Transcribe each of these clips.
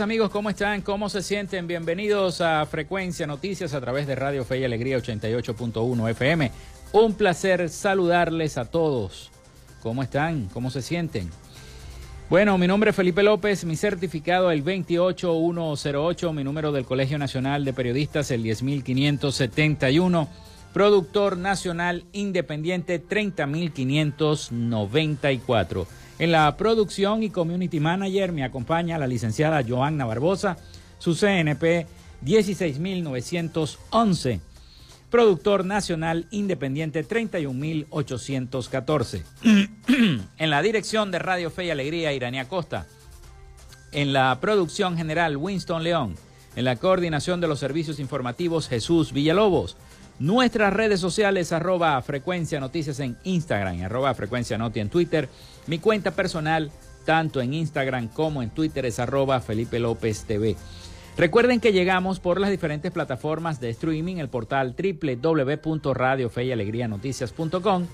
Amigos, ¿cómo están? ¿Cómo se sienten? Bienvenidos a Frecuencia Noticias a través de Radio Fe y Alegría 88.1 FM. Un placer saludarles a todos. ¿Cómo están? ¿Cómo se sienten? Bueno, mi nombre es Felipe López, mi certificado el 28108, mi número del Colegio Nacional de Periodistas el 10571, productor nacional independiente 30594. En la producción y community manager me acompaña la licenciada Joanna Barbosa, su CNP 16911. Productor nacional independiente 31814. en la dirección de Radio Fe y Alegría, Irania Costa. En la producción general, Winston León. En la coordinación de los servicios informativos, Jesús Villalobos. Nuestras redes sociales, arroba frecuencia noticias en Instagram, arroba frecuencia noti en Twitter. Mi cuenta personal, tanto en Instagram como en Twitter, es arroba Felipe López TV. Recuerden que llegamos por las diferentes plataformas de streaming, el portal www.radiofeyalegrianoticias.com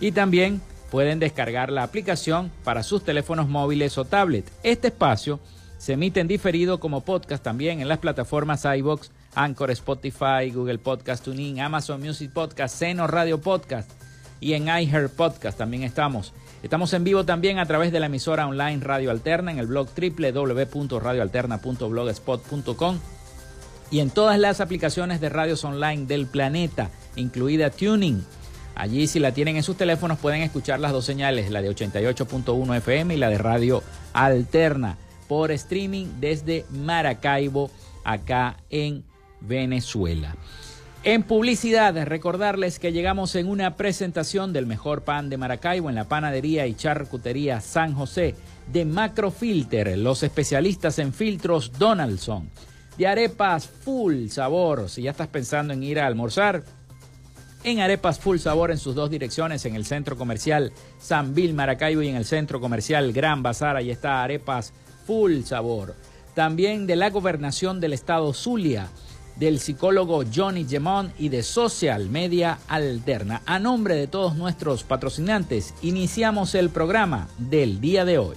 y también pueden descargar la aplicación para sus teléfonos móviles o tablet. Este espacio se emite en diferido como podcast también en las plataformas iBox, Anchor, Spotify, Google Podcast Tuning, Amazon Music Podcast, Seno Radio Podcast y en iHeart Podcast también estamos. Estamos en vivo también a través de la emisora online Radio Alterna en el blog www.radioalterna.blogspot.com y en todas las aplicaciones de radios online del planeta, incluida Tuning. Allí si la tienen en sus teléfonos pueden escuchar las dos señales, la de 88.1 FM y la de Radio Alterna, por streaming desde Maracaibo, acá en Venezuela. En publicidad, recordarles que llegamos en una presentación del mejor pan de Maracaibo en la panadería y charcutería San José de Macrofilter, los especialistas en filtros Donaldson, de arepas full sabor. Si ya estás pensando en ir a almorzar, en arepas full sabor en sus dos direcciones, en el centro comercial San Bill Maracaibo y en el centro comercial Gran Bazar, ahí está arepas full sabor. También de la gobernación del estado Zulia del psicólogo Johnny Gemón y de Social Media Alterna. A nombre de todos nuestros patrocinantes, iniciamos el programa del día de hoy.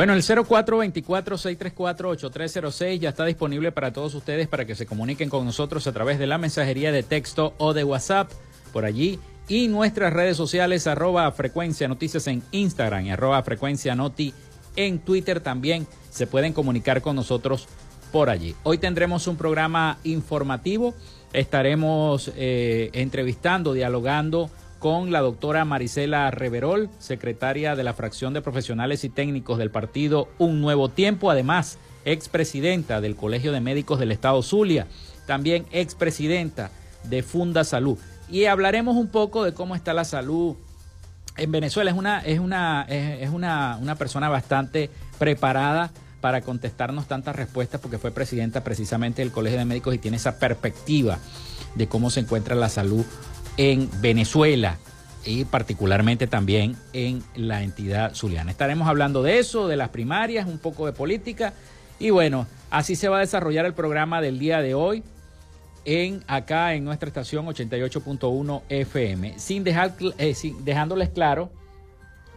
Bueno, el 0424-634-8306 ya está disponible para todos ustedes para que se comuniquen con nosotros a través de la mensajería de texto o de WhatsApp por allí y nuestras redes sociales arroba frecuencia noticias en Instagram y arroba frecuencia noti en Twitter también se pueden comunicar con nosotros por allí. Hoy tendremos un programa informativo, estaremos eh, entrevistando, dialogando con la doctora Marisela Reverol, secretaria de la fracción de profesionales y técnicos del partido Un Nuevo Tiempo, además expresidenta del Colegio de Médicos del Estado Zulia, también expresidenta de Funda Salud. Y hablaremos un poco de cómo está la salud en Venezuela. Es una, es una, es, una, una persona bastante preparada para contestarnos tantas respuestas porque fue presidenta precisamente del Colegio de Médicos y tiene esa perspectiva de cómo se encuentra la salud en Venezuela y particularmente también en la entidad zuliana. Estaremos hablando de eso, de las primarias, un poco de política y bueno, así se va a desarrollar el programa del día de hoy en acá en nuestra estación 88.1 FM, sin dejar eh, dejándoles claro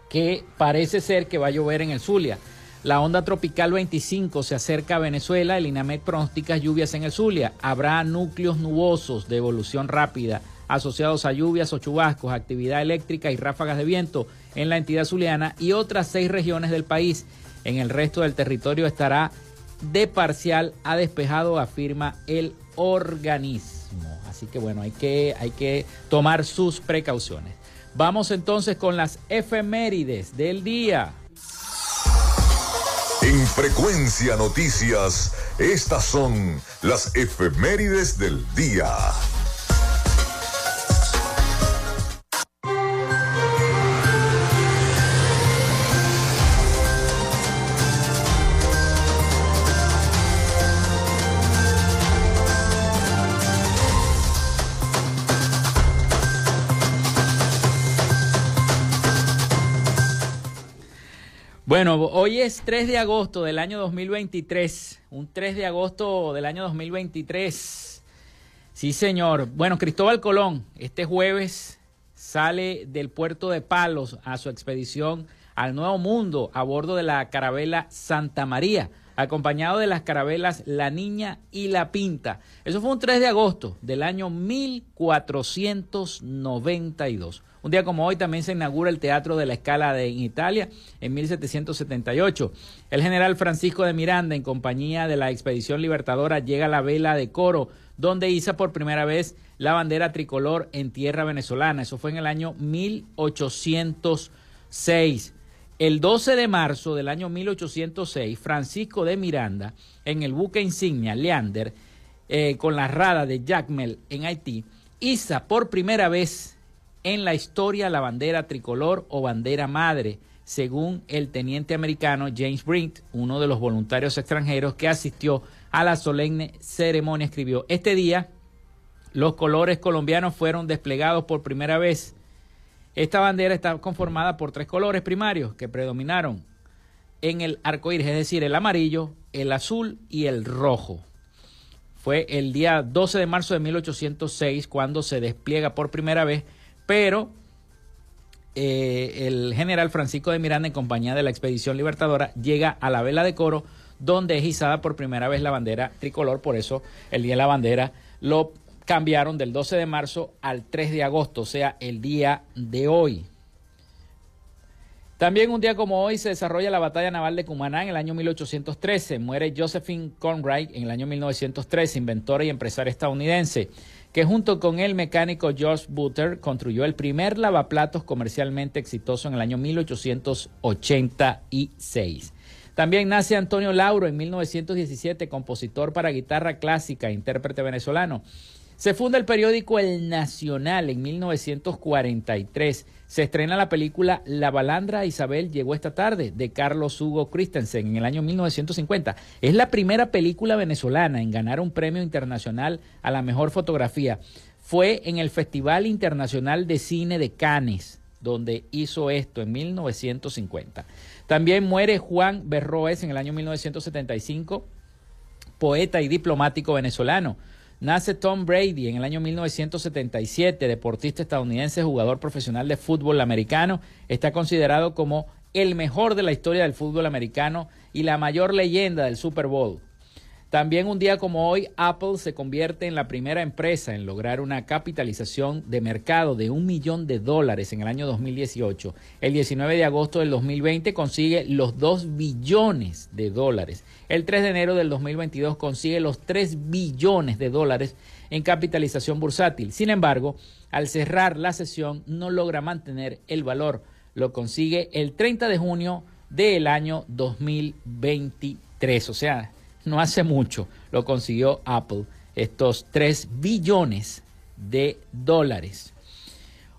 que parece ser que va a llover en el Zulia. La onda tropical 25 se acerca a Venezuela, el INAMED pronostica lluvias en el Zulia. Habrá núcleos nubosos de evolución rápida asociados a lluvias o chubascos, actividad eléctrica y ráfagas de viento en la entidad zuliana y otras seis regiones del país. En el resto del territorio estará de parcial a despejado, afirma el organismo. Así que bueno, hay que, hay que tomar sus precauciones. Vamos entonces con las efemérides del día. En Frecuencia Noticias, estas son las efemérides del día. Hoy es 3 de agosto del año 2023, un 3 de agosto del año 2023. Sí, señor. Bueno, Cristóbal Colón, este jueves sale del puerto de Palos a su expedición al Nuevo Mundo a bordo de la carabela Santa María, acompañado de las carabelas La Niña y La Pinta. Eso fue un 3 de agosto del año 1492. Un día como hoy también se inaugura el Teatro de la Escala de, en Italia en 1778. El general Francisco de Miranda, en compañía de la expedición libertadora, llega a la vela de Coro, donde iza por primera vez la bandera tricolor en tierra venezolana. Eso fue en el año 1806. El 12 de marzo del año 1806, Francisco de Miranda, en el buque insignia Leander, eh, con la rada de Jacmel en Haití, iza por primera vez en la historia la bandera tricolor o bandera madre, según el teniente americano James Brint, uno de los voluntarios extranjeros que asistió a la solemne ceremonia, escribió, este día los colores colombianos fueron desplegados por primera vez. Esta bandera está conformada por tres colores primarios que predominaron en el arco iris, es decir, el amarillo, el azul y el rojo. Fue el día 12 de marzo de 1806 cuando se despliega por primera vez pero eh, el general Francisco de Miranda, en compañía de la expedición libertadora, llega a la vela de coro, donde es izada por primera vez la bandera tricolor. Por eso el Día de la Bandera lo cambiaron del 12 de marzo al 3 de agosto, o sea, el día de hoy. También un día como hoy se desarrolla la batalla naval de Cumaná en el año 1813. Muere Josephine Conrad en el año 1913, inventora y empresaria estadounidense que junto con el mecánico George Butter construyó el primer lavaplatos comercialmente exitoso en el año 1886. También nace Antonio Lauro en 1917, compositor para guitarra clásica e intérprete venezolano. Se funda el periódico El Nacional en 1943. Se estrena la película La balandra Isabel llegó esta tarde de Carlos Hugo Christensen en el año 1950. Es la primera película venezolana en ganar un premio internacional a la mejor fotografía. Fue en el Festival Internacional de Cine de Cannes, donde hizo esto en 1950. También muere Juan Berroes en el año 1975, poeta y diplomático venezolano. Nace Tom Brady en el año 1977, deportista estadounidense, jugador profesional de fútbol americano. Está considerado como el mejor de la historia del fútbol americano y la mayor leyenda del Super Bowl. También un día como hoy, Apple se convierte en la primera empresa en lograr una capitalización de mercado de un millón de dólares en el año 2018. El 19 de agosto del 2020 consigue los 2 billones de dólares. El 3 de enero del 2022 consigue los 3 billones de dólares en capitalización bursátil. Sin embargo, al cerrar la sesión no logra mantener el valor. Lo consigue el 30 de junio del año 2023. O sea, no hace mucho lo consiguió Apple, estos 3 billones de dólares.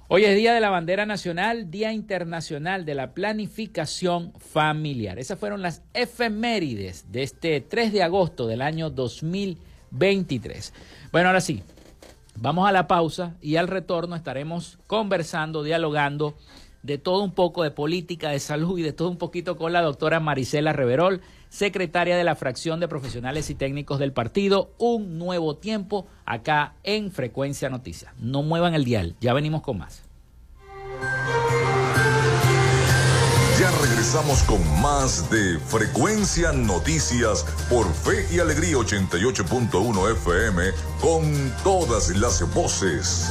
Hoy es Día de la Bandera Nacional, Día Internacional de la Planificación Familiar. Esas fueron las efemérides de este 3 de agosto del año 2023. Bueno, ahora sí, vamos a la pausa y al retorno estaremos conversando, dialogando de todo un poco de política, de salud y de todo un poquito con la doctora Marisela Reverol secretaria de la fracción de profesionales y técnicos del partido. Un nuevo tiempo acá en Frecuencia Noticias. No muevan el dial, ya venimos con más. Ya regresamos con más de Frecuencia Noticias por Fe y Alegría 88.1 FM con todas las voces.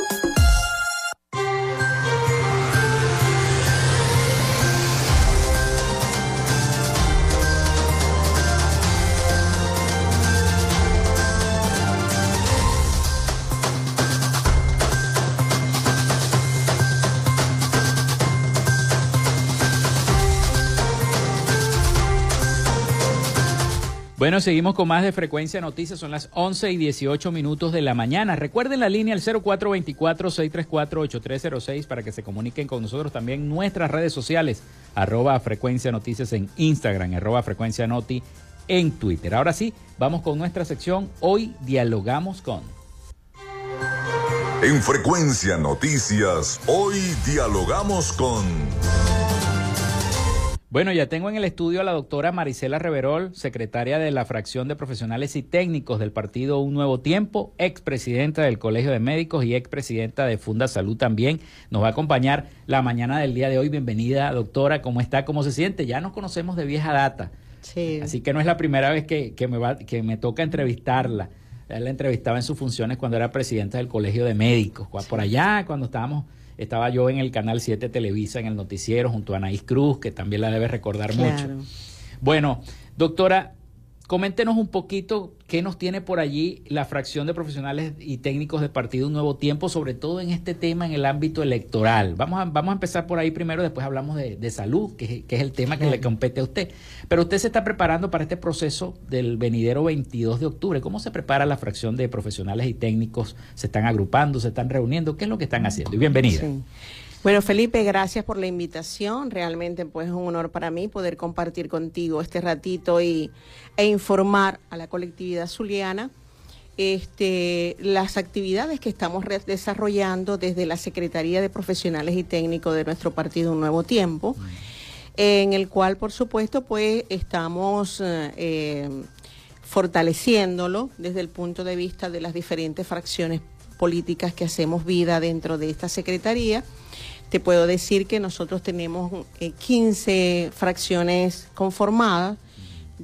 Bueno, seguimos con más de Frecuencia Noticias. Son las 11 y 18 minutos de la mañana. Recuerden la línea al 0424-634-8306 para que se comuniquen con nosotros también nuestras redes sociales. Arroba Frecuencia Noticias en Instagram, arroba Frecuencia Noti en Twitter. Ahora sí, vamos con nuestra sección. Hoy dialogamos con... En Frecuencia Noticias, hoy dialogamos con... Bueno, ya tengo en el estudio a la doctora Marisela Reverol, secretaria de la fracción de profesionales y técnicos del partido Un Nuevo Tiempo, expresidenta del Colegio de Médicos y expresidenta de Funda Salud también. Nos va a acompañar la mañana del día de hoy. Bienvenida, doctora. ¿Cómo está? ¿Cómo se siente? Ya nos conocemos de vieja data. Sí. Así que no es la primera vez que, me, va, que me toca entrevistarla. la entrevistaba en sus funciones cuando era presidenta del Colegio de Médicos. Por allá, cuando estábamos estaba yo en el Canal 7 Televisa, en el noticiero, junto a Anaís Cruz, que también la debe recordar mucho. Bueno, doctora, Coméntenos un poquito qué nos tiene por allí la fracción de profesionales y técnicos del Partido Un Nuevo Tiempo, sobre todo en este tema en el ámbito electoral. Vamos a, vamos a empezar por ahí primero, después hablamos de, salud, que, es el tema que le compete a usted. Pero usted se está preparando para este proceso del venidero 22 de octubre. ¿Cómo se prepara la fracción de profesionales y técnicos? ¿Se están agrupando, se están reuniendo? ¿Qué es lo que están haciendo? Y bienvenida. Bueno, Felipe, gracias por la invitación. Realmente pues es un honor para mí poder compartir contigo este ratito y, e informar a la colectividad zuliana este, las actividades que estamos desarrollando desde la Secretaría de Profesionales y Técnicos de nuestro partido Un Nuevo Tiempo, en el cual, por supuesto, pues estamos eh, fortaleciéndolo desde el punto de vista de las diferentes fracciones políticas que hacemos vida dentro de esta Secretaría te puedo decir que nosotros tenemos 15 eh, fracciones conformadas.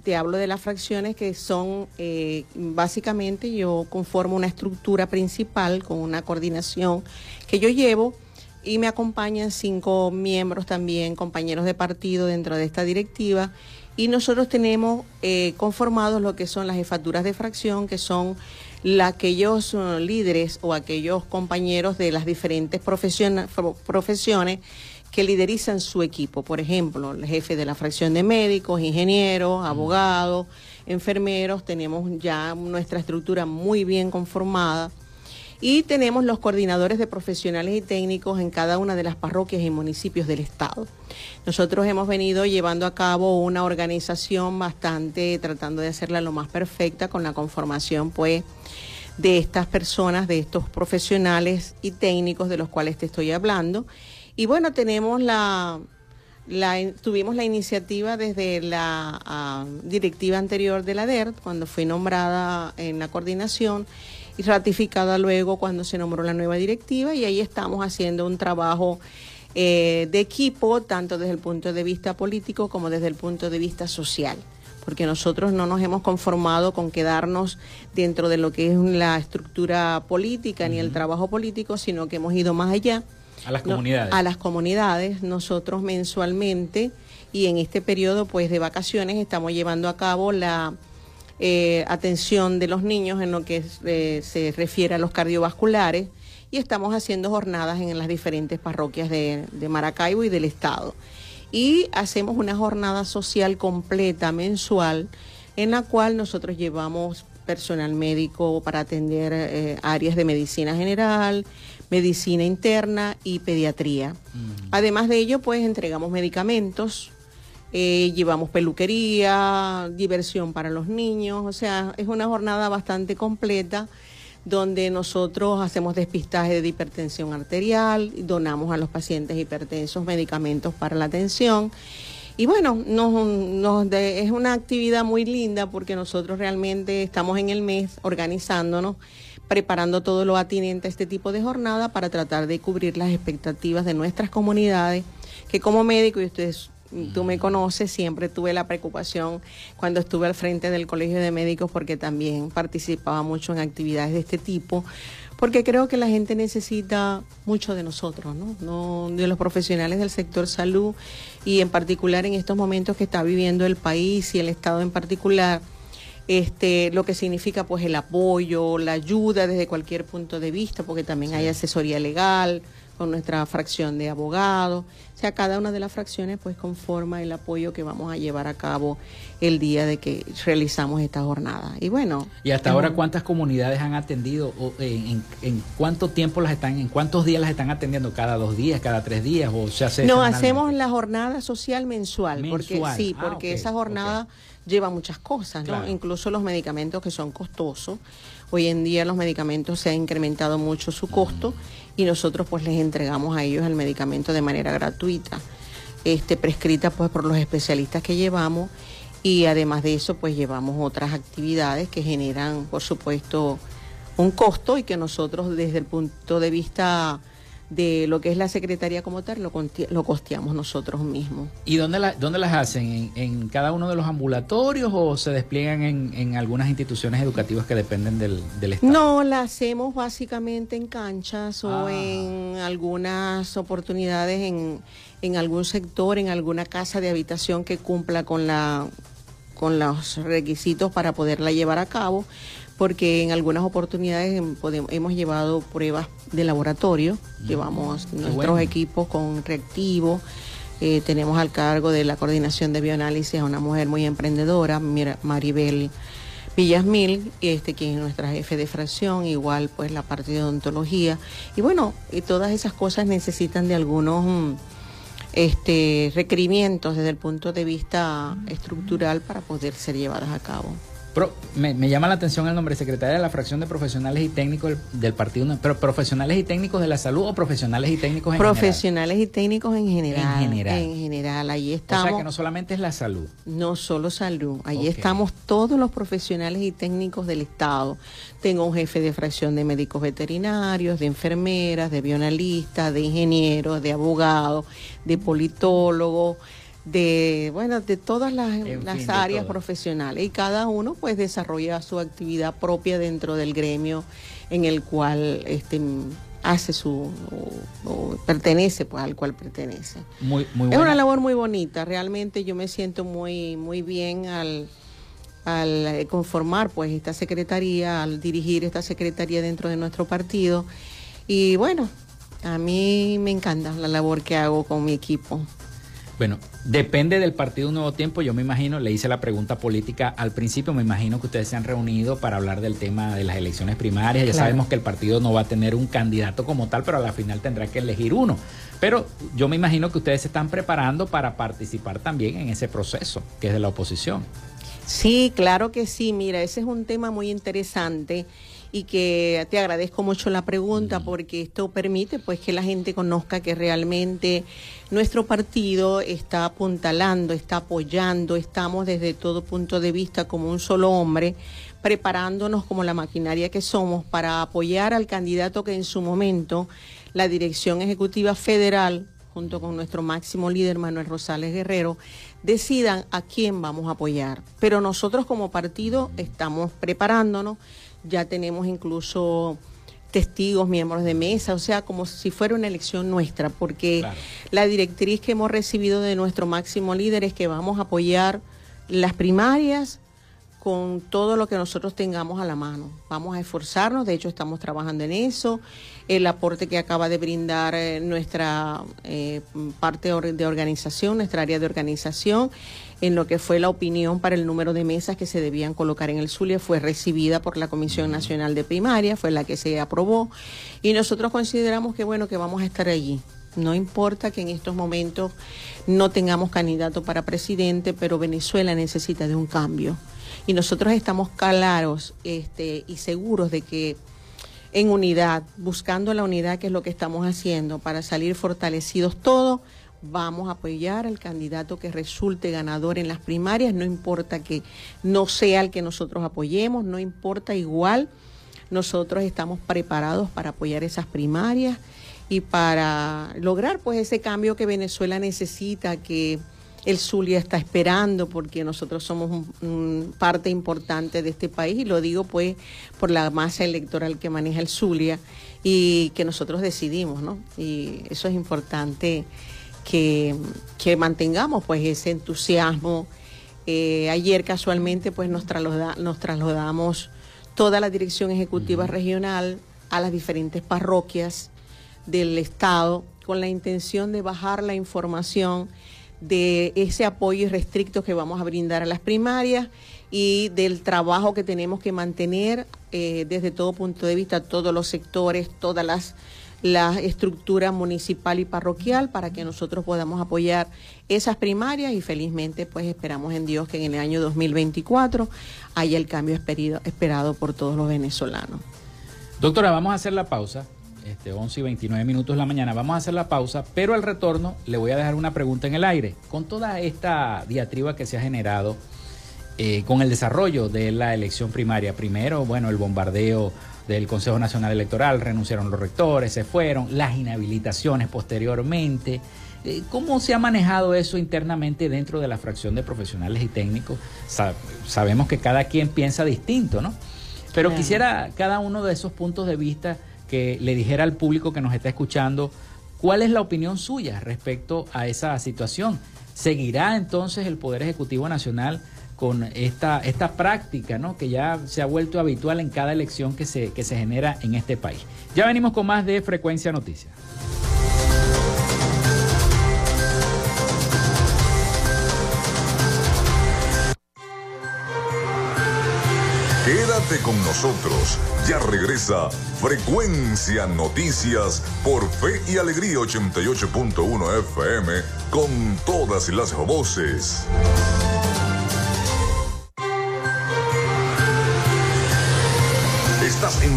Te hablo de las fracciones que son, eh, básicamente yo conformo una estructura principal con una coordinación que yo llevo y me acompañan cinco miembros también, compañeros de partido dentro de esta directiva. Y nosotros tenemos eh, conformados lo que son las jefaturas de fracción, que son aquellos uh, líderes o aquellos compañeros de las diferentes profesiones que liderizan su equipo. Por ejemplo, el jefe de la fracción de médicos, ingenieros, abogados, enfermeros. Tenemos ya nuestra estructura muy bien conformada y tenemos los coordinadores de profesionales y técnicos en cada una de las parroquias y municipios del estado. Nosotros hemos venido llevando a cabo una organización bastante tratando de hacerla lo más perfecta con la conformación pues de estas personas, de estos profesionales y técnicos de los cuales te estoy hablando. Y bueno, tenemos la, tuvimos la iniciativa desde la ah, directiva anterior de la DERT, cuando fui nombrada en la coordinación, y ratificada luego cuando se nombró la nueva directiva y ahí estamos haciendo un trabajo eh, de equipo, tanto desde el punto de vista político como desde el punto de vista social porque nosotros no nos hemos conformado con quedarnos dentro de lo que es la estructura política ni el trabajo político, sino que hemos ido más allá. A las comunidades. a las comunidades. Nosotros mensualmente y en este periodo pues de vacaciones estamos llevando a cabo la eh, atención de los niños en lo que eh, se refiere a los cardiovasculares y estamos haciendo jornadas en las diferentes parroquias de, Maracaibo y del Estado. Y hacemos una jornada social completa mensual en la cual nosotros llevamos personal médico para atender eh, áreas de medicina general, medicina interna y pediatría. Mm. Además de ello, pues entregamos medicamentos, eh, llevamos peluquería, diversión para los niños, o sea, es una jornada bastante completa donde nosotros hacemos despistaje de hipertensión arterial, donamos a los pacientes hipertensos medicamentos para la atención. Y bueno, nos, es una actividad muy linda porque nosotros realmente estamos en el mes organizándonos, preparando todo lo atinente a este tipo de jornada para tratar de cubrir las expectativas de nuestras comunidades, que como médico, y ustedes tú me conoces, siempre tuve la preocupación cuando estuve al frente del Colegio de Médicos porque también participaba mucho en actividades de este tipo, porque creo que la gente necesita mucho de nosotros, ¿no? de los profesionales del sector salud y en particular en estos momentos que está viviendo el país y el Estado en particular. Este, lo que significa pues el apoyo, la ayuda desde cualquier punto de vista, porque también hay asesoría legal, con nuestra fracción de abogados. O sea, cada una de las fracciones pues conforma el apoyo que vamos a llevar a cabo el día de que realizamos esta jornada. Y bueno. ¿Y hasta ahora cuántas comunidades han atendido? O en, cuánto tiempo las están, en cuántos días las están atendiendo? ¿Cada dos días, cada tres días? ¿O se hace No, hacemos la jornada social mensual. Porque, sí, ah, porque esa jornada lleva muchas cosas, ¿no? Incluso los medicamentos que son costosos. Hoy en día los medicamentos se ha incrementado mucho su costo y nosotros pues les entregamos a ellos el medicamento de manera gratuita, este, prescrita pues por los especialistas que llevamos y además de eso pues llevamos otras actividades que generan por supuesto un costo y que nosotros desde el punto de vista de lo que es la Secretaría como tal, lo, lo costeamos nosotros mismos. ¿Y dónde, la, dónde las hacen? ¿En, cada uno de los ambulatorios o se despliegan en, en algunas instituciones educativas que dependen del, del, Estado? No, la hacemos básicamente en canchas o ah. en algunas oportunidades en, en algún sector, en alguna casa de habitación que cumpla con la con los requisitos para poderla llevar a cabo, porque en algunas oportunidades hemos llevado pruebas de laboratorio, llevamos nuestros equipos con reactivos, eh, tenemos al cargo de la coordinación de bioanálisis a una mujer muy emprendedora, Maribel Villasmil, este, quien es nuestra jefe de fracción, igual pues la parte de odontología. Y bueno, y todas esas cosas necesitan de algunos mm, este, requerimientos desde el punto de vista estructural para poder ser llevadas a cabo me, llama la atención el nombre secretaria de la fracción de profesionales y técnicos del, partido, pero profesionales y técnicos de la salud o profesionales y técnicos en profesionales y técnicos en general. En general. En general, ahí estamos. O sea que no solamente es la salud. No solo salud, ahí estamos todos los profesionales y técnicos del Estado. Tengo un jefe de fracción de médicos veterinarios, de enfermeras, de bionalistas, de ingenieros, de abogados, de politólogos de bueno de todas las, áreas profesionales. Y cada uno pues desarrolla su actividad propia dentro del gremio en el cual este hace su o, pertenece pues al cual pertenece. Muy, muy es una labor muy bonita. Realmente yo me siento muy muy bien al al eh, conformar pues esta secretaría al dirigir esta secretaría dentro de nuestro partido. Y bueno a mí me encanta la labor que hago con mi equipo bueno, depende del partido Nuevo Tiempo. Yo me imagino, le hice la pregunta política al principio, me imagino que ustedes se han reunido para hablar del tema de las elecciones primarias. Ya sabemos que el partido no va a tener un candidato como tal, pero a la final tendrá que elegir uno. Pero yo me imagino que ustedes se están preparando para participar también en ese proceso, que es de la oposición. Sí, claro que sí. Mira, ese es un tema muy interesante y que te agradezco mucho la pregunta porque esto permite pues que la gente conozca que realmente nuestro partido está apuntalando, está apoyando, estamos desde todo punto de vista como un solo hombre preparándonos como la maquinaria que somos para apoyar al candidato que en su momento la Dirección Ejecutiva Federal junto con nuestro máximo líder Manuel Rosales Guerrero, decidan a quién vamos a apoyar. Pero nosotros como partido estamos preparándonos, ya tenemos incluso testigos, miembros de mesa, o sea, como si fuera una elección nuestra, porque la directriz que hemos recibido de nuestro máximo líder es que vamos a apoyar las primarias con todo lo que nosotros tengamos a la mano. Vamos a esforzarnos, de hecho estamos trabajando en eso. El aporte que acaba de brindar eh, nuestra eh, parte de organización, nuestra área de organización, en lo que fue la opinión para el número de mesas que se debían colocar en el Zulia, fue recibida por la Comisión Nacional de Primaria, fue la que se aprobó, y nosotros consideramos que bueno, que vamos a estar allí. No importa que en estos momentos no tengamos candidato para presidente, pero Venezuela necesita de un cambio. Y nosotros estamos claros este, y seguros de que en unidad, buscando la unidad, que es lo que estamos haciendo, para salir fortalecidos todos, vamos a apoyar al candidato que resulte ganador en las primarias, no importa que no sea el que nosotros apoyemos, no importa igual, nosotros estamos preparados para apoyar esas primarias y para lograr pues ese cambio que Venezuela necesita, que el Zulia está esperando porque nosotros somos parte importante de este país y lo digo pues por la masa electoral que maneja el Zulia y que nosotros decidimos, ¿no? Y eso es importante que, mantengamos pues ese entusiasmo. Eh, ayer casualmente pues nos, nos trasladamos toda la dirección ejecutiva regional a las diferentes parroquias del estado con la intención de bajar la información de ese apoyo irrestricto que vamos a brindar a las primarias y del trabajo que tenemos que mantener eh, desde todo punto de vista, todos los sectores, todas las la estructura municipal y parroquial para que nosotros podamos apoyar esas primarias y felizmente pues esperamos en Dios que en el año 2024 haya el cambio esperado, esperado por todos los venezolanos. Doctora, vamos a hacer la pausa este, 11 y 29 minutos de la mañana. Vamos a hacer la pausa, pero al retorno le voy a dejar una pregunta en el aire. Con toda esta diatriba que se ha generado eh, con el desarrollo de la elección primaria, primero, bueno, el bombardeo del Consejo Nacional Electoral, renunciaron los rectores, se fueron, las inhabilitaciones posteriormente. Eh, ¿Cómo se ha manejado eso internamente dentro de la fracción de profesionales y técnicos? sabemos que cada quien piensa distinto, ¿no? Pero quisiera cada uno de esos puntos de vista que le dijera al público que nos está escuchando cuál es la opinión suya respecto a esa situación. ¿Seguirá entonces el Poder Ejecutivo Nacional con esta, esta práctica ¿no? que ya se ha vuelto habitual en cada elección que se, que se genera en este país? Ya venimos con más de Frecuencia Noticias. Quédate con nosotros. Ya regresa Frecuencia Noticias por Fe y Alegría 88.1 FM con todas las voces.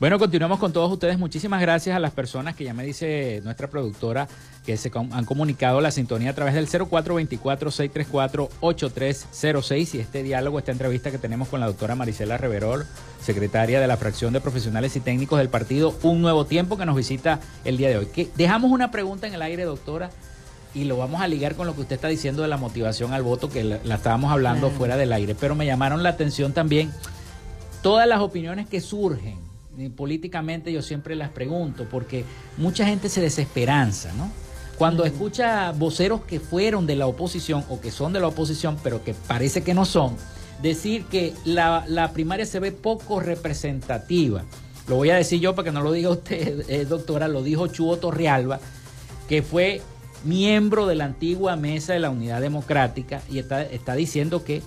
Bueno, continuamos con todos ustedes. Muchísimas gracias a las personas que ya me dice nuestra productora que se han comunicado la sintonía a través del 0424-634-8306 y este diálogo, esta entrevista que tenemos con la doctora Marisela Reverol, secretaria de la fracción de profesionales y técnicos del partido Un Nuevo Tiempo que nos visita el día de hoy. Que dejamos una pregunta en el aire, doctora, y lo vamos a ligar con lo que usted está diciendo de la motivación al voto, que la, estábamos hablando fuera del aire, pero me llamaron la atención también todas las opiniones que surgen políticamente yo siempre las pregunto, porque mucha gente se desesperanza, ¿no? Cuando escucha voceros que fueron de la oposición o que son de la oposición, pero que parece que no son, decir que la, primaria se ve poco representativa. Lo voy a decir yo para que no lo diga usted, eh, doctora, lo dijo Chuo Torrealba, que fue miembro de la antigua mesa de la Unidad Democrática y está, está diciendo que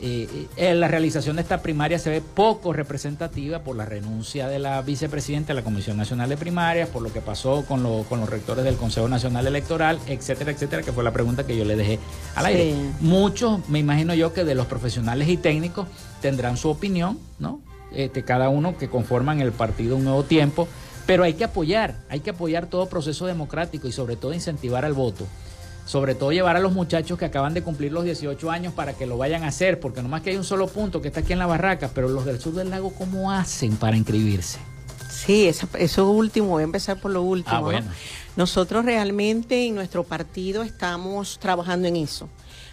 eh, eh, la realización de esta primaria se ve poco representativa por la renuncia de la vicepresidenta de la Comisión Nacional de Primarias, por lo que pasó con, con los rectores del Consejo Nacional Electoral, etcétera, etcétera, que fue la pregunta que yo le dejé al aire. Muchos, me imagino yo, que de los profesionales y técnicos tendrán su opinión, ¿no? Este, cada uno que conforman el partido Un Nuevo Tiempo, pero hay que apoyar, hay que apoyar todo proceso democrático y sobre todo incentivar al voto sobre todo llevar a los muchachos que acaban de cumplir los 18 años para que lo vayan a hacer, porque nomás que hay un solo punto que está aquí en la barraca, pero los del sur del lago, ¿cómo hacen para inscribirse? Sí, eso, último, voy a empezar por lo último. Ah, bueno. Nosotros realmente en nuestro partido estamos trabajando en eso,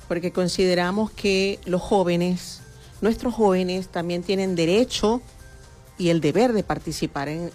porque consideramos que los jóvenes, nuestros jóvenes también tienen derecho y el deber de participar en,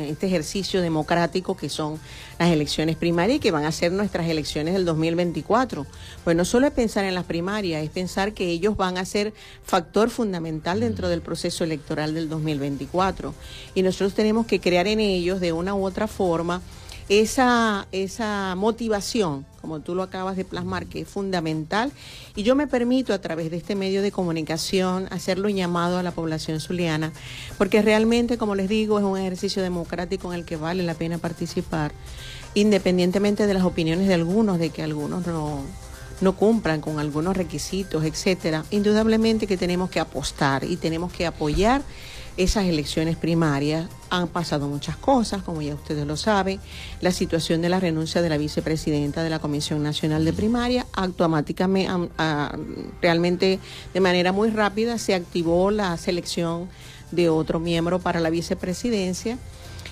este ejercicio democrático que son las elecciones primarias y que van a ser nuestras elecciones del 2024. Pues no solo es pensar en las primarias, es pensar que ellos van a ser factor fundamental dentro del proceso electoral del 2024. Y nosotros tenemos que crear en ellos de una u otra forma esa, esa motivación, como tú lo acabas de plasmar, que es fundamental. Y yo me permito a través de este medio de comunicación hacerlo llamado a la población zuliana, porque realmente, como les digo, es un ejercicio democrático en el que vale la pena participar, independientemente de las opiniones de algunos, de que algunos no, no cumplan con algunos requisitos, etcétera. Indudablemente que tenemos que apostar y tenemos que apoyar esas elecciones primarias han pasado muchas cosas, como ya ustedes lo saben. La situación de la renuncia de la vicepresidenta de la Comisión Nacional de Primaria, automáticamente, realmente de manera muy rápida, se activó la selección de otro miembro para la vicepresidencia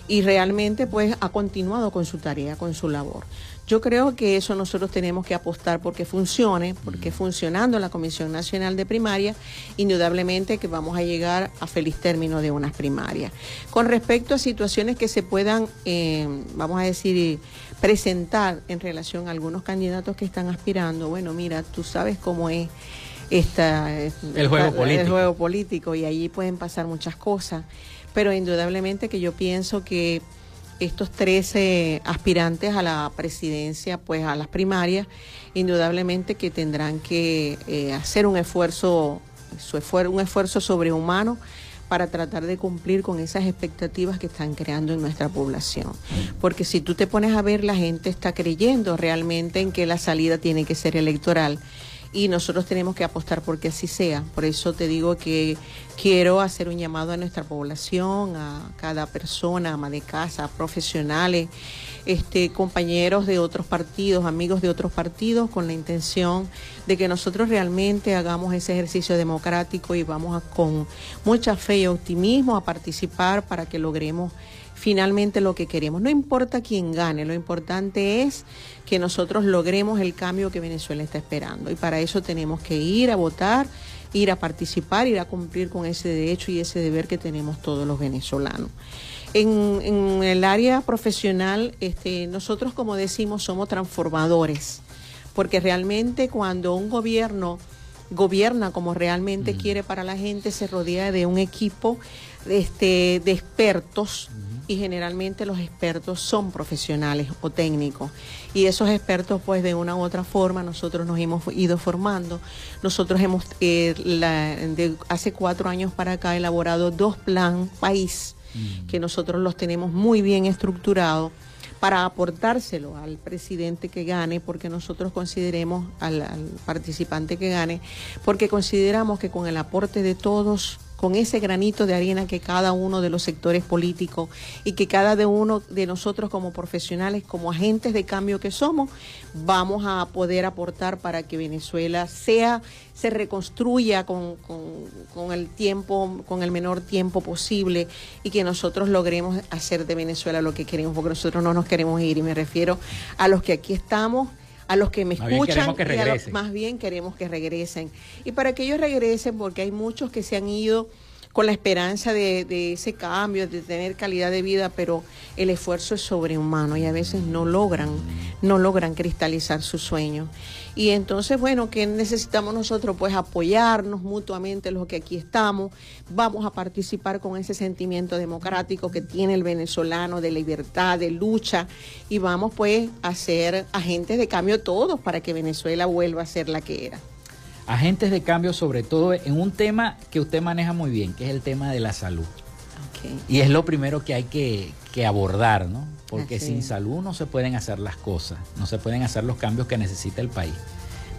y realmente pues ha continuado con su tarea, con su labor. Yo creo que eso nosotros tenemos que apostar porque funcione, porque funcionando la Comisión Nacional de Primaria, indudablemente que vamos a llegar a feliz término de unas primarias. Con respecto a situaciones que se puedan, eh, vamos a decir, presentar en relación a algunos candidatos que están aspirando, bueno, mira, tú sabes cómo es esta, el, juego político. el juego político y allí pueden pasar muchas cosas, pero indudablemente que yo pienso que estos 13 aspirantes a la presidencia, pues a las primarias, indudablemente que tendrán que eh, hacer un esfuerzo, un esfuerzo sobrehumano para tratar de cumplir con esas expectativas que están creando en nuestra población. Porque si tú te pones a ver, la gente está creyendo realmente en que la salida tiene que ser electoral y nosotros tenemos que apostar porque así sea. Por eso te digo que quiero hacer un llamado a nuestra población, a cada persona, ama de casa, profesionales, este, compañeros de otros partidos, amigos de otros partidos, con la intención de que nosotros realmente hagamos ese ejercicio democrático y vamos con mucha fe y optimismo a participar para que logremos finalmente lo que queremos. No importa quién gane, lo importante es que nosotros logremos el cambio que Venezuela está esperando. Y para eso tenemos que ir a votar, ir a participar, ir a cumplir con ese derecho y ese deber que tenemos todos los venezolanos. En, el área profesional, este, nosotros como decimos somos transformadores, porque realmente cuando un gobierno gobierna como realmente mm. quiere para la gente, se rodea de un equipo este, de expertos y generalmente los expertos son profesionales o técnicos y esos expertos pues de una u otra forma nosotros nos hemos ido formando nosotros hemos eh, de hace cuatro años para acá elaborado dos plan país mm. que nosotros los tenemos muy bien estructurados para aportárselo al presidente que gane, porque nosotros consideremos al, participante que gane, porque consideramos que con el aporte de todos con ese granito de arena que cada uno de los sectores políticos y que cada uno de nosotros como profesionales, como agentes de cambio que somos, vamos a poder aportar para que Venezuela sea, se reconstruya con, con el tiempo, con el menor tiempo posible y que nosotros logremos hacer de Venezuela lo que queremos, porque nosotros no nos queremos ir. Y me refiero a los que aquí estamos a los que me escuchan más bien queremos que regresen. Y para que ellos regresen, porque hay muchos que se han ido con la esperanza de, ese cambio, de tener calidad de vida, pero el esfuerzo es sobrehumano y a veces no logran, no logran cristalizar sus sueños. Y entonces, bueno, ¿qué necesitamos nosotros? Pues apoyarnos mutuamente los que aquí estamos, vamos a participar con ese sentimiento democrático que tiene el venezolano de libertad, de lucha, y vamos pues a ser agentes de cambio todos para que Venezuela vuelva a ser la que era agentes de cambio, sobre todo en un tema que usted maneja muy bien, que es el tema de la salud. Y es lo primero que hay que, abordar, ¿no? Porque sin salud no se pueden hacer las cosas, no se pueden hacer los cambios que necesita el país.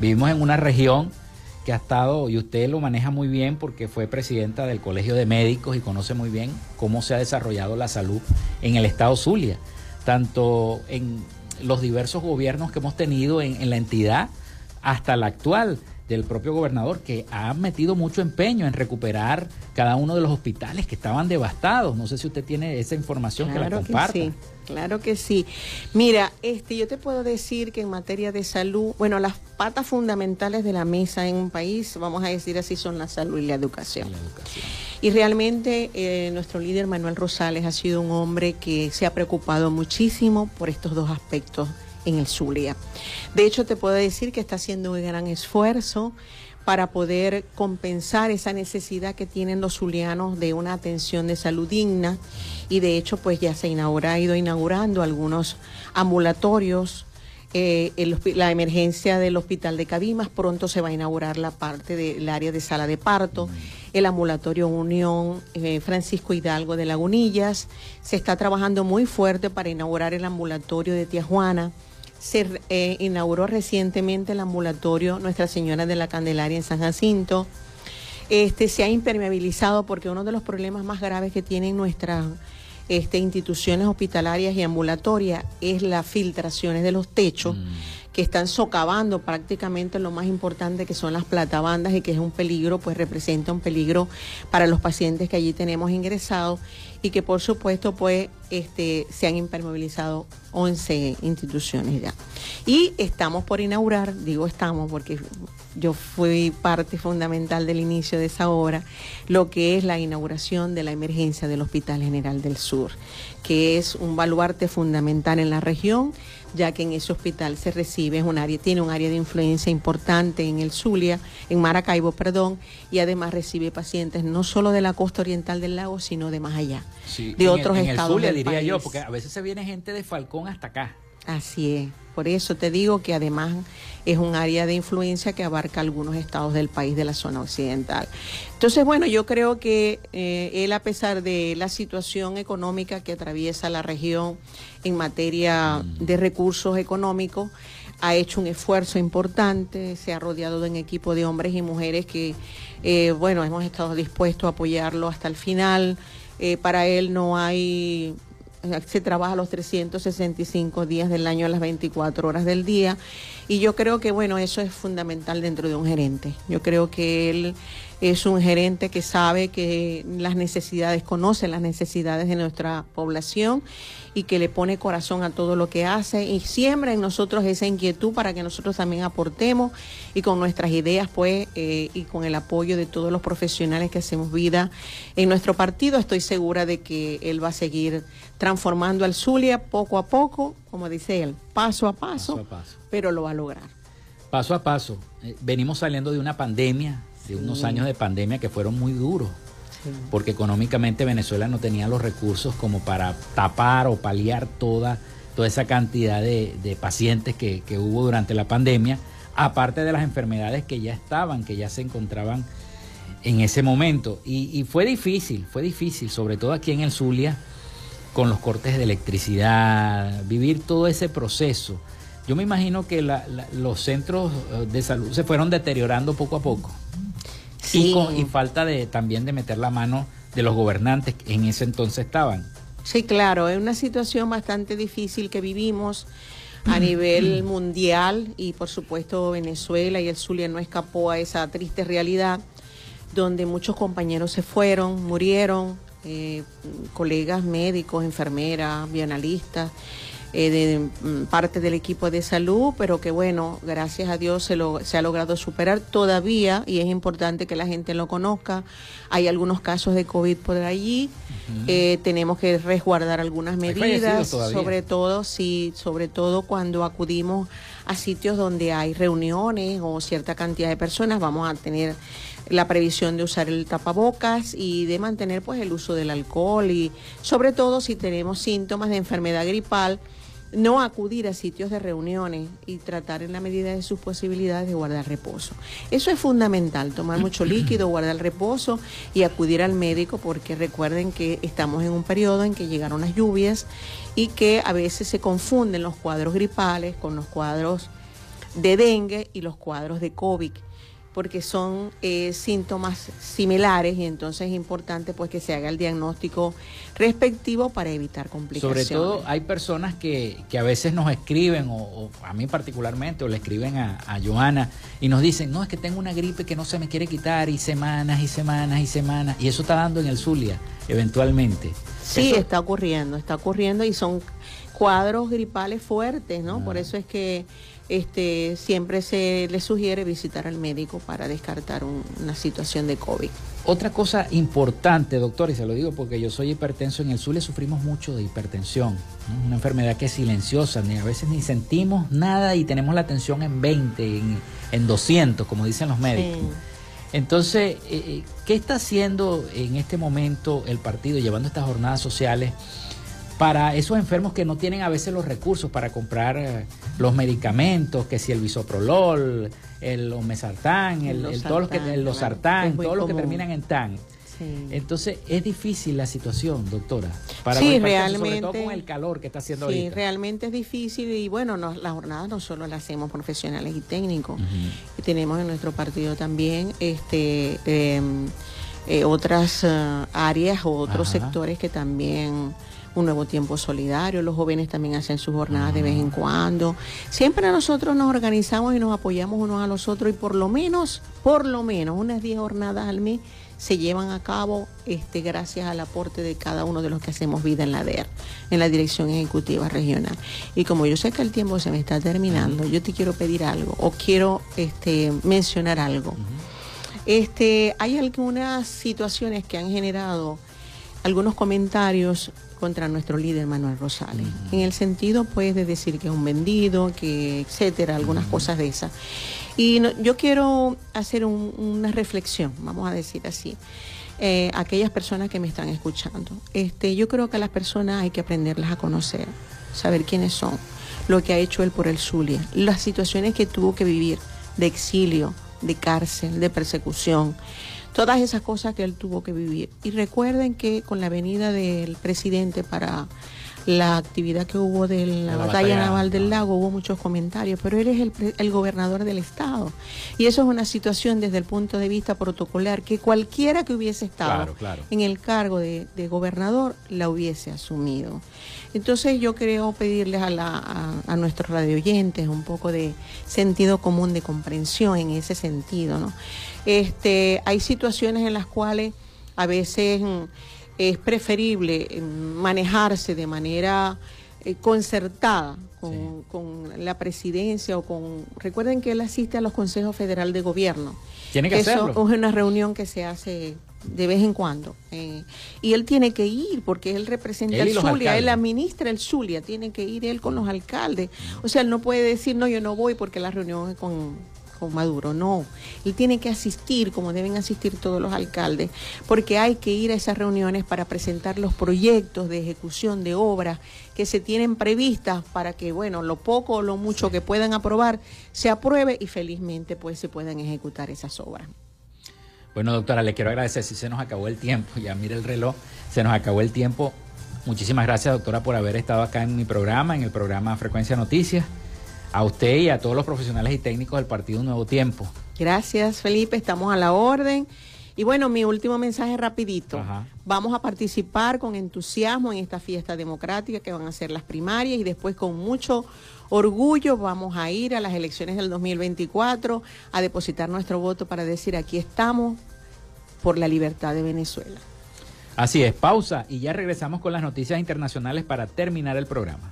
Vivimos en una región que ha estado, y usted lo maneja muy bien porque fue presidenta del Colegio de Médicos y conoce muy bien cómo se ha desarrollado la salud en el estado Zulia, tanto en los diversos gobiernos que hemos tenido en, en la entidad hasta la actual del propio gobernador que ha metido mucho empeño en recuperar cada uno de los hospitales que estaban devastados. No sé si usted tiene esa información que la comparta. sí, claro que sí. Mira, este, yo te puedo decir que en materia de salud, bueno, las patas fundamentales de la mesa en un país, vamos a decir así, son la salud y la educación. Y, realmente eh, nuestro líder Manuel Rosales ha sido un hombre que se ha preocupado muchísimo por estos dos aspectos en el Zulia. De hecho, te puedo decir que está haciendo un gran esfuerzo para poder compensar esa necesidad que tienen los zulianos de una atención de salud digna. Y de hecho pues ya se inaugura, ha ido inaugurando algunos ambulatorios eh, la emergencia del hospital de Cabimas, pronto se va a inaugurar la parte del área de sala de parto, el ambulatorio Unión eh, Francisco Hidalgo de Lagunillas, se está trabajando muy fuerte para inaugurar el ambulatorio de Tijuana se eh, inauguró recientemente el ambulatorio Nuestra Señora de la Candelaria en San Jacinto. este, se ha impermeabilizado porque uno de los problemas más graves que tienen nuestras este, instituciones hospitalarias y ambulatorias es las filtraciones de los techos. Mm que están socavando prácticamente lo más importante que son las platabandas y que es un peligro, pues representa un peligro para los pacientes que allí tenemos ingresados y que por supuesto pues este, se han impermeabilizado 11 instituciones ya. Y estamos por inaugurar, digo estamos porque yo fui parte fundamental del inicio de esa obra, lo que es la inauguración de la emergencia del Hospital General del Sur, que es un baluarte fundamental en la región ya que en ese hospital se recibe, un área, tiene un área de influencia importante en el Zulia, en Maracaibo, perdón, y además recibe pacientes no solo de la costa oriental del lago, sino de más allá, de otros estados. En el Zulia, diría yo, porque a veces se viene gente de Falcón hasta acá. Así es. Por eso te digo que además es un área de influencia que abarca algunos estados del país de la zona occidental. Entonces, bueno, yo creo que eh, él, a pesar de la situación económica que atraviesa la región en materia de recursos económicos, ha hecho un esfuerzo importante, se ha rodeado de un equipo de hombres y mujeres que, eh, bueno, hemos estado dispuestos a apoyarlo hasta el final. Eh, para él no hay se trabaja los 365 días del año las 24 horas del día y yo creo que bueno, eso es fundamental dentro de un gerente. Yo creo que él es un gerente que sabe que las necesidades, conoce las necesidades de nuestra población y que le pone corazón a todo lo que hace y siembra en nosotros esa inquietud para que nosotros también aportemos y con nuestras ideas pues eh, y con el apoyo de todos los profesionales que hacemos vida en nuestro partido estoy segura de que él va a seguir transformando al Zulia poco a poco como dice él paso a paso, pero lo va a lograr. Paso a paso. Eh, venimos saliendo de una pandemia de unos años de pandemia que fueron muy duros porque económicamente Venezuela no tenía los recursos como para tapar o paliar toda, toda esa cantidad de, pacientes que, hubo durante la pandemia, aparte de las enfermedades que ya estaban, que ya se encontraban en ese momento. Y, fue difícil, fue difícil, sobre todo aquí en el Zulia, con los cortes de electricidad, vivir todo ese proceso. Yo me imagino que los centros eh, de salud se fueron deteriorando poco a poco. Y, falta de también de meter la mano de los gobernantes que en ese entonces estaban. Sí, claro, es una situación bastante difícil que vivimos a nivel mundial y por supuesto Venezuela y el Zulia no escapó a esa triste realidad donde muchos compañeros se fueron, murieron, eh, colegas médicos, enfermeras, bioanalistas eh, de mm, parte del equipo de salud, pero que bueno, gracias a Dios se, lo, se ha logrado superar. Todavía y es importante que la gente lo conozca. Hay algunos casos de COVID por allí, eh, tenemos que resguardar algunas medidas, sobre todo, sí, sobre todo cuando acudimos a sitios donde hay reuniones o cierta cantidad de personas, vamos a tener la previsión de usar el tapabocas y de mantener pues el uso del alcohol y sobre todo si tenemos síntomas de enfermedad gripal no acudir a sitios de reuniones y tratar en la medida de sus posibilidades de guardar reposo. Eso es fundamental, tomar mucho líquido, guardar reposo y acudir al médico porque recuerden que estamos en un periodo en que llegaron las lluvias y que a veces se confunden los cuadros gripales con los cuadros de dengue y los cuadros de COVID porque son eh, síntomas similares y entonces es importante pues que se haga el diagnóstico respectivo para evitar complicaciones. Sobre todo hay personas que, a veces nos escriben, o, a mí particularmente, o le escriben a, a Joana y nos dicen, no, es que tengo una gripe que no se me quiere quitar y semanas y semanas y semanas, y eso está dando en el Zulia eventualmente. Sí, está ocurriendo, está ocurriendo y son cuadros gripales fuertes, ¿no? Por ah. eso es que este, siempre se le sugiere visitar al médico para descartar una situación de COVID. Otra cosa importante, doctor, y se lo digo porque yo soy hipertenso, en el sur le sufrimos mucho de hipertensión, una enfermedad que es silenciosa, ni a veces ni sentimos nada y tenemos la tensión en 20, en, 200, como dicen los médicos. Entonces, eh, eh, ¿qué está haciendo en este momento el partido llevando estas jornadas sociales? Para esos enfermos que no tienen a veces los recursos para comprar eh, los medicamentos, que si el bisoprolol, el omesartán, el, todos los que, los sartán, todos los que terminan en tan. Entonces es difícil la situación, doctora. Para sí, realmente. Sobre todo con el calor que está haciendo Sí, realmente es difícil y bueno, no, las jornadas no solo las hacemos profesionales y técnicos, tenemos en nuestro partido también este em, eh, otras eh, áreas o otros sectores que también un nuevo tiempo solidario, los jóvenes también hacen sus jornadas de vez en cuando. Siempre nosotros nos organizamos y nos apoyamos unos a los otros y por lo menos, por lo menos unas 10 jornadas al mes se llevan a cabo este, gracias al aporte de cada uno de los que hacemos vida en la DER, en la Dirección Ejecutiva Regional. Y como yo sé que el tiempo se me está terminando, yo te quiero pedir algo o quiero este, mencionar algo. Este, hay algunas situaciones que han generado algunos comentarios contra nuestro líder Manuel Rosales, en el sentido pues de decir que es un vendido, que etcétera, algunas cosas de esas. Y yo quiero hacer una reflexión, vamos a decir así. Eh, aquellas personas que me están escuchando. Este, yo creo que a las personas hay que aprenderlas a conocer, saber quiénes son, lo que ha hecho él por el Zulia, las situaciones que tuvo que vivir de exilio, de cárcel, de persecución todas esas cosas que él tuvo que vivir. Y recuerden que con la venida del presidente para la actividad que hubo de la, batalla, naval del lago, hubo muchos comentarios, pero él es el, el, gobernador del estado. Y eso es una situación desde el punto de vista protocolar que cualquiera que hubiese estado en el cargo de, gobernador la hubiese asumido. Entonces yo creo pedirles a, la, a, nuestros radioyentes un poco de sentido común, de comprensión en ese sentido. ¿no? Este, hay situaciones en las cuales a veces es preferible eh, manejarse de manera eh, concertada con, la presidencia o con... Recuerden que él asiste a los consejos federal de gobierno. Tiene que Eso es una reunión que se hace de vez en cuando. Eh, y él tiene que ir porque él representa el Zulia, él administra el Zulia, tiene que ir él con los alcaldes. O sea, él no puede decir, no, yo no voy porque la reunión es con con Maduro, no. Él tiene que asistir, como deben asistir todos los alcaldes, porque hay que ir a esas reuniones para presentar los proyectos de ejecución de obras que se tienen previstas para que, bueno, lo poco o lo mucho que puedan aprobar se apruebe y felizmente pues se puedan ejecutar esas obras. Bueno, doctora, le quiero agradecer si se nos acabó el tiempo, ya mire el reloj, se nos acabó el tiempo. Muchísimas gracias, doctora, por haber estado acá en mi programa, en el programa Frecuencia Noticias a usted y a todos los profesionales y técnicos del Partido Nuevo Tiempo. Gracias, Felipe, estamos a la orden. Y bueno, mi último mensaje rapidito. Vamos a participar con entusiasmo en esta fiesta democrática que van a ser las primarias y después con mucho orgullo vamos a ir a las elecciones del 2024 a depositar nuestro voto para decir aquí estamos por la libertad de Venezuela. Así es, pausa y ya regresamos con las noticias internacionales para terminar el programa.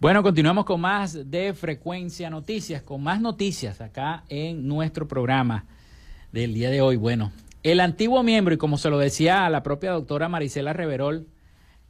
Bueno, continuamos con más de Frecuencia Noticias, con más noticias acá en nuestro programa del día de hoy. Bueno, el antiguo miembro, y como se lo decía a la propia doctora Marisela Reverol,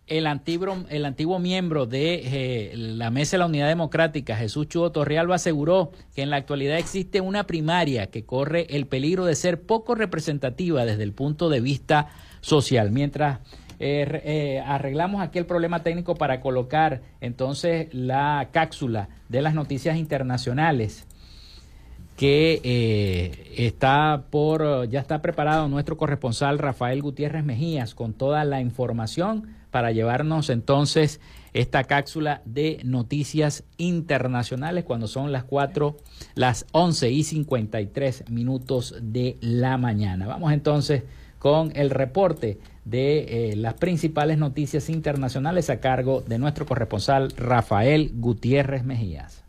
el antiguo, el antiguo miembro de eh, la Mesa de la Unidad Democrática, Jesús Chudo Torrealba, aseguró que en la actualidad existe una primaria que corre el peligro de ser poco representativa desde el punto de vista social, mientras eh, eh, arreglamos aquí el problema técnico para colocar entonces la cápsula de las noticias internacionales que eh, está por, ya está preparado nuestro corresponsal Rafael Gutiérrez Mejías con toda la información para llevarnos entonces esta cápsula de noticias internacionales cuando son las 4, las 11 y 53 minutos de la mañana. Vamos entonces con el reporte de eh, las principales noticias internacionales a cargo de nuestro corresponsal Rafael Gutiérrez Mejías.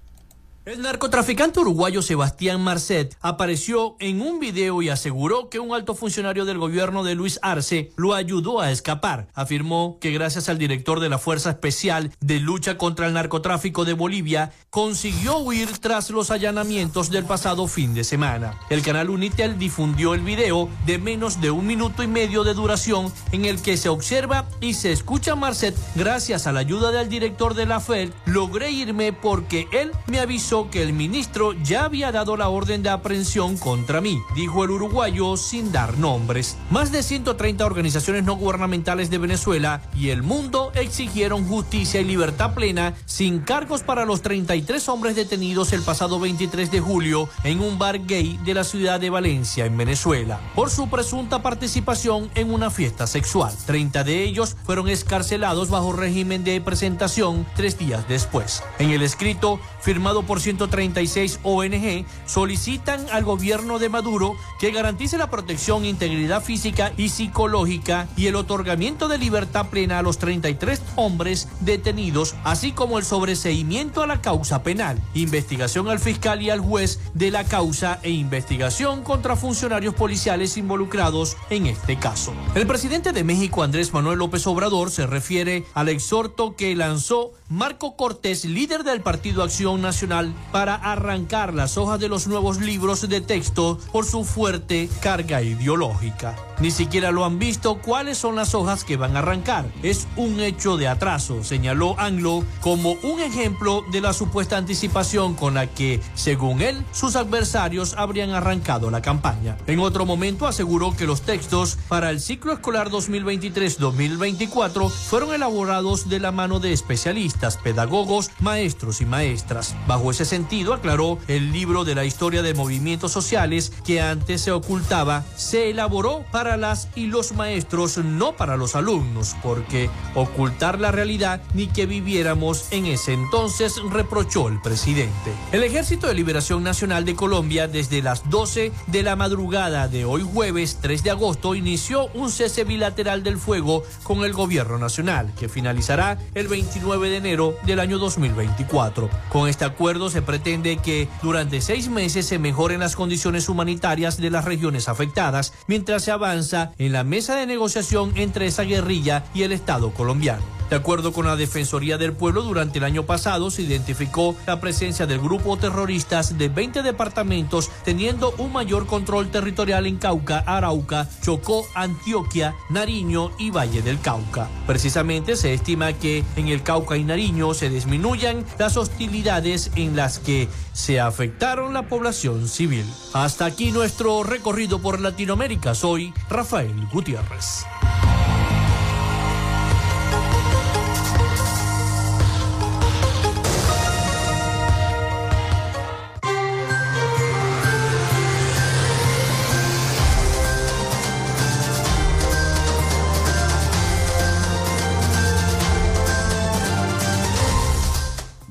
El narcotraficante uruguayo Sebastián Marcet apareció en un video y aseguró que un alto funcionario del gobierno de Luis Arce lo ayudó a escapar. Afirmó que gracias al director de la Fuerza Especial de Lucha contra el Narcotráfico de Bolivia, consiguió huir tras los allanamientos del pasado fin de semana. El canal Unitel difundió el video de menos de un minuto y medio de duración en el que se observa y se escucha a Marcet gracias a la ayuda del director de la FED, logré irme porque él me avisó que el ministro ya había dado la orden de aprehensión contra mí, dijo el uruguayo sin dar nombres. Más de 130 organizaciones no gubernamentales de Venezuela y el mundo exigieron justicia y libertad plena sin cargos para los 33 hombres detenidos el pasado 23 de julio en un bar gay de la ciudad de Valencia, en Venezuela, por su presunta participación en una fiesta sexual. 30 de ellos fueron escarcelados bajo régimen de presentación tres días después. En el escrito, firmado por 136 ONG solicitan al gobierno de Maduro que garantice la protección, integridad física y psicológica y el otorgamiento de libertad plena a los 33 hombres detenidos, así como el sobreseimiento a la causa penal, investigación al fiscal y al juez de la causa e investigación contra funcionarios policiales involucrados en este caso. El presidente de México, Andrés Manuel López Obrador, se refiere al exhorto que lanzó Marco Cortés, líder del Partido Acción Nacional, para arrancar las hojas de los nuevos libros de texto por su fuerte carga ideológica. Ni siquiera lo han visto cuáles son las hojas que van a arrancar. Es un hecho de atraso, señaló Anglo como un ejemplo de la supuesta anticipación con la que, según él, sus adversarios habrían arrancado la campaña. En otro momento aseguró que los textos para el ciclo escolar 2023-2024 fueron elaborados de la mano de especialistas, pedagogos, maestros y maestras. Bajo ese sentido, aclaró, el libro de la historia de movimientos sociales que antes se ocultaba se elaboró para las y los maestros, no para los alumnos, porque ocultar la realidad ni que viviéramos en ese entonces, reprochó el presidente. El Ejército de Liberación Nacional de Colombia desde las 12 de la madrugada de hoy jueves 3 de agosto inició un cese bilateral del fuego con el gobierno nacional, que finalizará el 29 de enero del año 2024. Con este acuerdo se pretende que durante seis meses se mejoren las condiciones humanitarias de las regiones afectadas, mientras se avanza en la mesa de negociación entre esa guerrilla y el Estado colombiano. De acuerdo con la Defensoría del Pueblo, durante el año pasado se identificó la presencia del grupo terroristas de 20 departamentos teniendo un mayor control territorial en Cauca, Arauca, Chocó, Antioquia, Nariño y Valle del Cauca. Precisamente se estima que en el Cauca y Nariño se disminuyan las hostilidades en las que se afectaron la población civil. Hasta aquí nuestro recorrido por Latinoamérica. Soy Rafael Gutiérrez.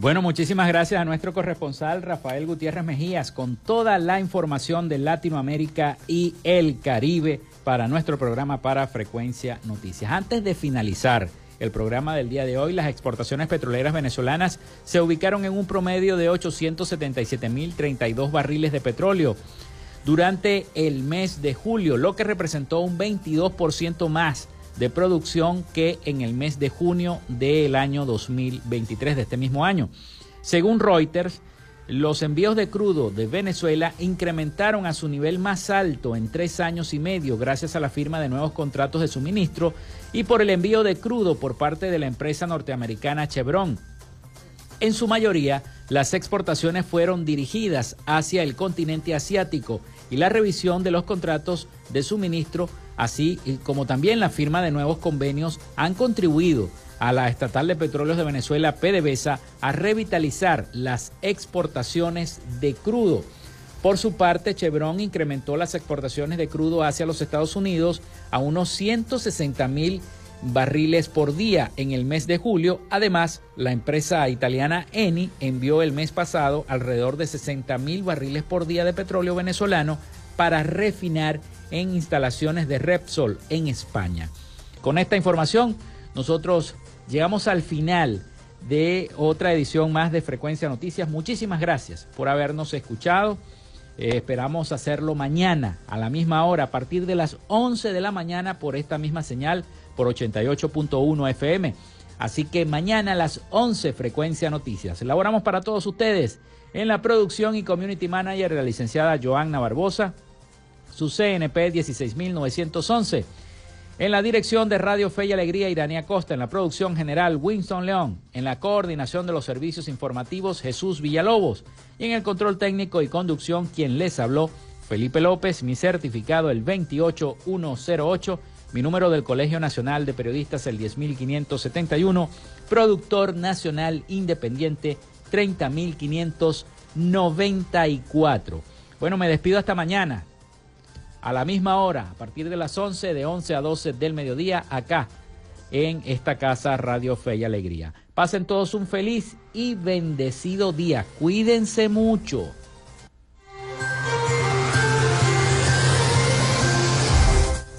Bueno, muchísimas gracias a nuestro corresponsal Rafael Gutiérrez Mejías con toda la información de Latinoamérica y el Caribe para nuestro programa para Frecuencia Noticias. Antes de finalizar el programa del día de hoy, las exportaciones petroleras venezolanas se ubicaron en un promedio de 877.032 barriles de petróleo durante el mes de julio, lo que representó un 22% más de producción que en el mes de junio del año 2023 de este mismo año. Según Reuters, los envíos de crudo de Venezuela incrementaron a su nivel más alto en tres años y medio gracias a la firma de nuevos contratos de suministro y por el envío de crudo por parte de la empresa norteamericana Chevron. En su mayoría, las exportaciones fueron dirigidas hacia el continente asiático y la revisión de los contratos de suministro, así como también la firma de nuevos convenios, han contribuido a la Estatal de Petróleos de Venezuela, PDVSA, a revitalizar las exportaciones de crudo. Por su parte, Chevron incrementó las exportaciones de crudo hacia los Estados Unidos a unos 160 mil barriles por día en el mes de julio. Además, la empresa italiana Eni envió el mes pasado alrededor de 60 mil barriles por día de petróleo venezolano para refinar en instalaciones de Repsol en España. Con esta información, nosotros llegamos al final de otra edición más de Frecuencia Noticias. Muchísimas gracias por habernos escuchado. Eh, esperamos hacerlo mañana a la misma hora, a partir de las 11 de la mañana por esta misma señal por 88.1 FM. Así que mañana a las 11 Frecuencia Noticias. Elaboramos para todos ustedes en la producción y community manager la licenciada Joanna Barbosa, su CNP 16911. En la dirección de Radio Fe y Alegría, Iranía Costa. En la producción general, Winston León. En la coordinación de los servicios informativos, Jesús Villalobos. Y en el control técnico y conducción, quien les habló, Felipe López. Mi certificado, el 28108 mi número del Colegio Nacional de Periodistas, el 10571. Productor Nacional Independiente, 30594. Bueno, me despido hasta mañana. A la misma hora, a partir de las 11, de 11 a 12 del mediodía, acá en esta casa Radio Fe y Alegría. Pasen todos un feliz y bendecido día. Cuídense mucho.